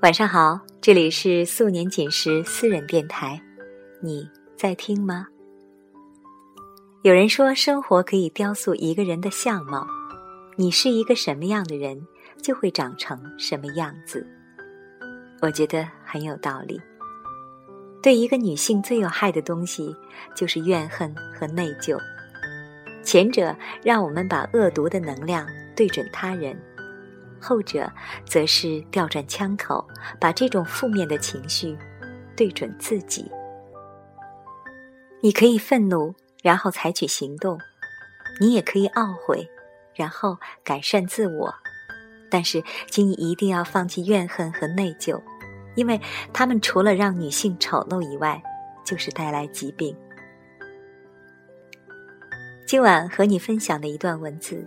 晚上好，这里是素年锦时私人电台，你在听吗？有人说，生活可以雕塑一个人的相貌，你是一个什么样的人，就会长成什么样子。我觉得很有道理。对一个女性最有害的东西，就是怨恨和内疚。前者让我们把恶毒的能量对准他人。后者则是调转枪口，把这种负面的情绪对准自己。你可以愤怒，然后采取行动；你也可以懊悔，然后改善自我。但是，请你一定要放弃怨恨和内疚，因为他们除了让女性丑陋以外，就是带来疾病。今晚和你分享的一段文字：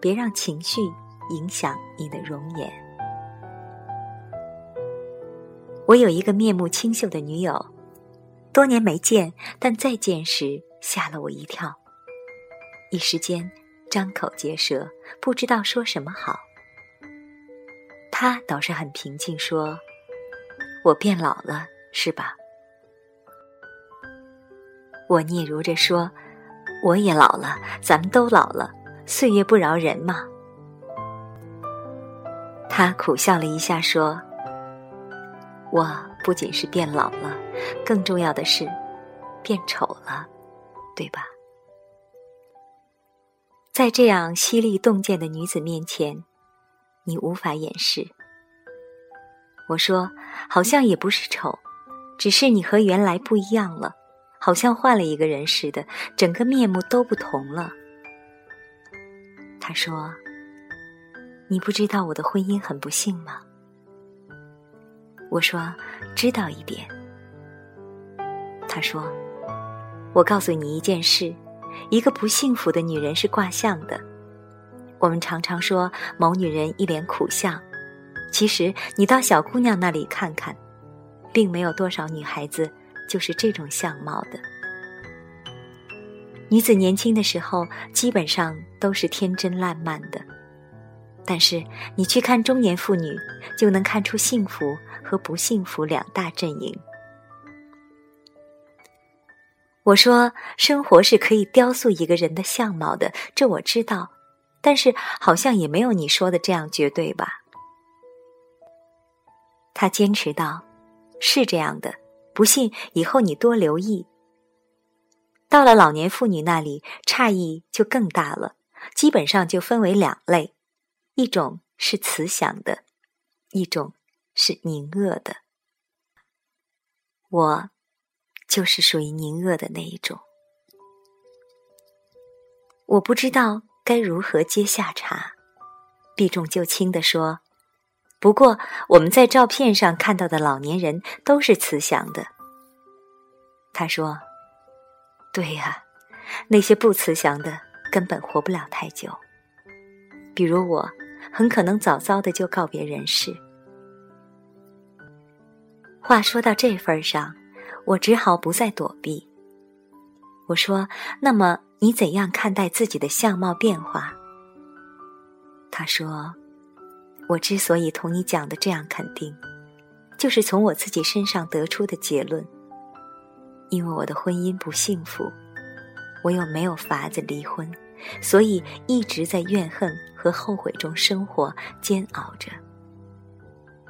别让情绪。影响你的容颜。我有一个面目清秀的女友，多年没见，但再见时吓了我一跳，一时间张口结舌，不知道说什么好。她倒是很平静，说：“我变老了，是吧？”我嗫嚅着说：“我也老了，咱们都老了，岁月不饶人嘛。”他苦笑了一下，说：“我不仅是变老了，更重要的是，变丑了，对吧？”在这样犀利洞见的女子面前，你无法掩饰。我说：“好像也不是丑，只是你和原来不一样了，好像换了一个人似的，整个面目都不同了。”他说。你不知道我的婚姻很不幸吗？我说知道一点。他说：“我告诉你一件事，一个不幸福的女人是卦象的。我们常常说某女人一脸苦相，其实你到小姑娘那里看看，并没有多少女孩子就是这种相貌的。女子年轻的时候，基本上都是天真烂漫的。”但是你去看中年妇女，就能看出幸福和不幸福两大阵营。我说，生活是可以雕塑一个人的相貌的，这我知道，但是好像也没有你说的这样绝对吧？他坚持道：“是这样的，不信以后你多留意。”到了老年妇女那里，差异就更大了，基本上就分为两类。一种是慈祥的，一种是凝恶的。我就是属于凝恶的那一种。我不知道该如何接下茬，避重就轻的说：“不过我们在照片上看到的老年人都是慈祥的。”他说：“对呀，那些不慈祥的根本活不了太久，比如我。”很可能早早的就告别人世。话说到这份上，我只好不再躲避。我说：“那么你怎样看待自己的相貌变化？”他说：“我之所以同你讲的这样肯定，就是从我自己身上得出的结论。因为我的婚姻不幸福，我又没有法子离婚。”所以一直在怨恨和后悔中生活煎熬着。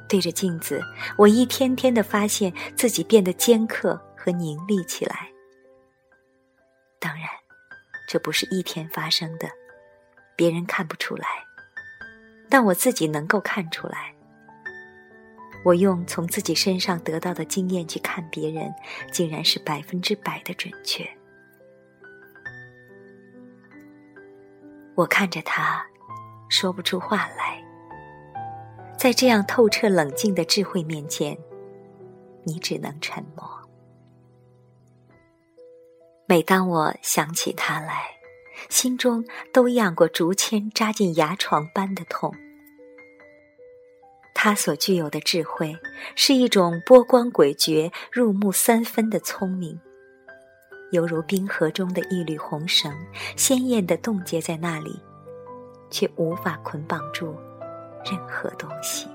对着镜子，我一天天的发现自己变得尖刻和凝厉起来。当然，这不是一天发生的，别人看不出来，但我自己能够看出来。我用从自己身上得到的经验去看别人，竟然是百分之百的准确。我看着他，说不出话来。在这样透彻冷静的智慧面前，你只能沉默。每当我想起他来，心中都漾过竹签扎进牙床般的痛。他所具有的智慧，是一种波光诡谲、入木三分的聪明。犹如冰河中的一缕红绳，鲜艳的冻结在那里，却无法捆绑住任何东西。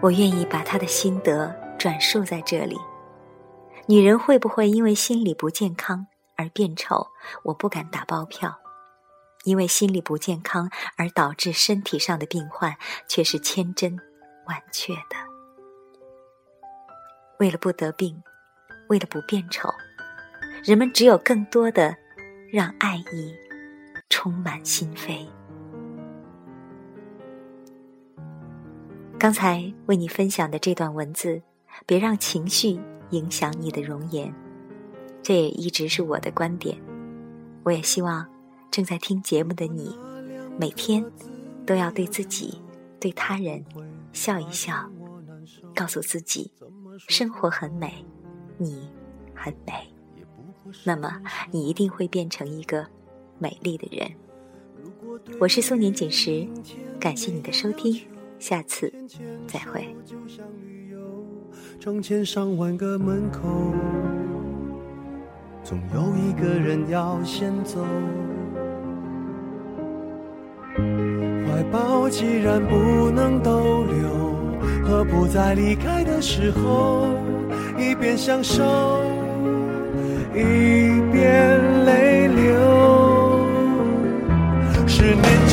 我愿意把他的心得转述在这里。女人会不会因为心理不健康而变丑？我不敢打包票。因为心理不健康而导致身体上的病患，却是千真万确的。为了不得病，为了不变丑，人们只有更多的让爱意充满心扉。刚才为你分享的这段文字，别让情绪影响你的容颜。这也一直是我的观点。我也希望正在听节目的你，每天都要对自己、对他人笑一笑，告诉自己，生活很美，你很美。那么，你一定会变成一个美丽的人。我是素年锦时，感谢你的收听。下次再会。成千上万个门口，总有一个人要先走。怀抱既然不能逗留，何不在离开的时候，一边享受，一边泪